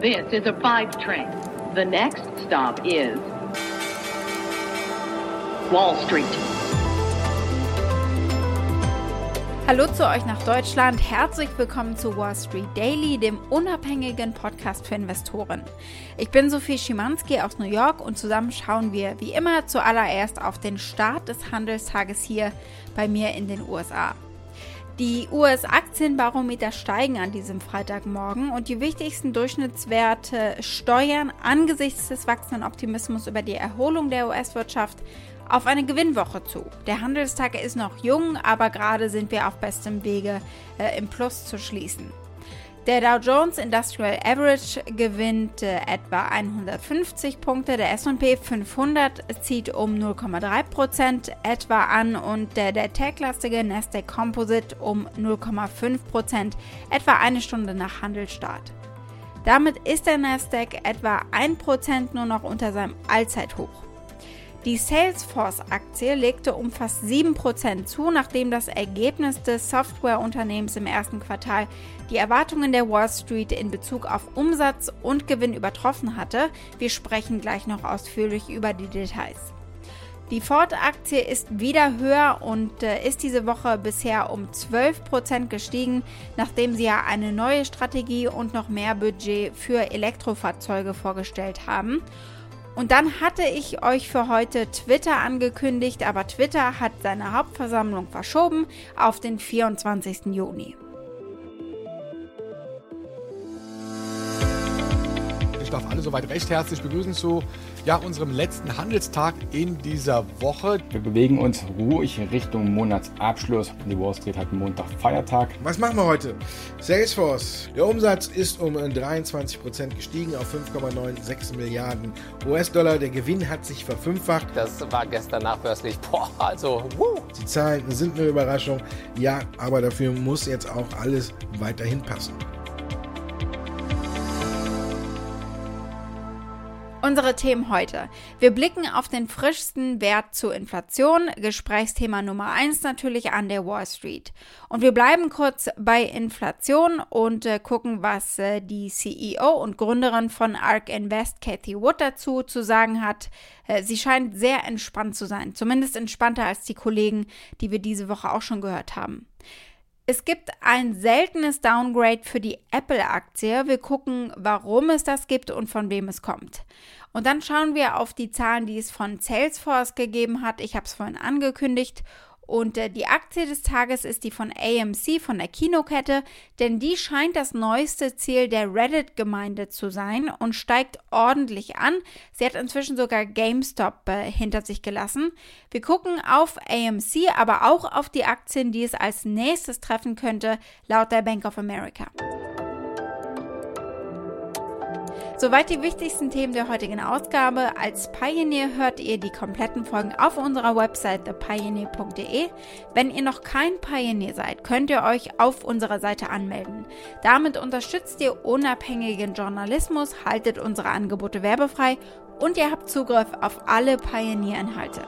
This is a five train. The next stop is Wall Street. Hallo zu euch nach Deutschland. Herzlich willkommen zu Wall Street Daily, dem unabhängigen Podcast für Investoren. Ich bin Sophie Schimanski aus New York und zusammen schauen wir wie immer zuallererst auf den Start des Handelstages hier bei mir in den USA. Die US-Aktienbarometer steigen an diesem Freitagmorgen und die wichtigsten Durchschnittswerte steuern angesichts des wachsenden Optimismus über die Erholung der US-Wirtschaft auf eine Gewinnwoche zu. Der Handelstag ist noch jung, aber gerade sind wir auf bestem Wege, äh, im Plus zu schließen. Der Dow Jones Industrial Average gewinnt äh, etwa 150 Punkte, der SP 500 zieht um 0,3% etwa an und der, der tech-lastige Nasdaq Composite um 0,5% etwa eine Stunde nach Handelsstart. Damit ist der Nasdaq etwa 1% nur noch unter seinem Allzeithoch. Die Salesforce-Aktie legte um fast 7% zu, nachdem das Ergebnis des Softwareunternehmens im ersten Quartal die Erwartungen der Wall Street in Bezug auf Umsatz und Gewinn übertroffen hatte. Wir sprechen gleich noch ausführlich über die Details. Die Ford-Aktie ist wieder höher und äh, ist diese Woche bisher um 12% gestiegen, nachdem sie ja eine neue Strategie und noch mehr Budget für Elektrofahrzeuge vorgestellt haben. Und dann hatte ich euch für heute Twitter angekündigt, aber Twitter hat seine Hauptversammlung verschoben auf den 24. Juni. Ich darf alle soweit recht herzlich begrüßen zu ja, unserem letzten Handelstag in dieser Woche. Wir bewegen uns ruhig Richtung Monatsabschluss. Die Wall Street hat Montag Feiertag. Was machen wir heute? Salesforce. Der Umsatz ist um 23% gestiegen auf 5,96 Milliarden US-Dollar. Der Gewinn hat sich verfünffacht. Das war gestern nachbörslich. Boah, also, wuh. Die Zahlen sind eine Überraschung. Ja, aber dafür muss jetzt auch alles weiterhin passen. Unsere Themen heute. Wir blicken auf den frischsten Wert zur Inflation, Gesprächsthema Nummer eins natürlich an der Wall Street. Und wir bleiben kurz bei Inflation und äh, gucken, was äh, die CEO und Gründerin von ARK Invest, Cathy Wood, dazu zu sagen hat. Äh, sie scheint sehr entspannt zu sein, zumindest entspannter als die Kollegen, die wir diese Woche auch schon gehört haben. Es gibt ein seltenes Downgrade für die Apple-Aktie. Wir gucken, warum es das gibt und von wem es kommt. Und dann schauen wir auf die Zahlen, die es von Salesforce gegeben hat. Ich habe es vorhin angekündigt. Und äh, die Aktie des Tages ist die von AMC, von der Kinokette, denn die scheint das neueste Ziel der Reddit-Gemeinde zu sein und steigt ordentlich an. Sie hat inzwischen sogar GameStop äh, hinter sich gelassen. Wir gucken auf AMC, aber auch auf die Aktien, die es als nächstes treffen könnte, laut der Bank of America. Soweit die wichtigsten Themen der heutigen Ausgabe. Als Pioneer hört ihr die kompletten Folgen auf unserer Website thepioneer.de. Wenn ihr noch kein Pioneer seid, könnt ihr euch auf unserer Seite anmelden. Damit unterstützt ihr unabhängigen Journalismus, haltet unsere Angebote werbefrei und ihr habt Zugriff auf alle Pioneer-Inhalte.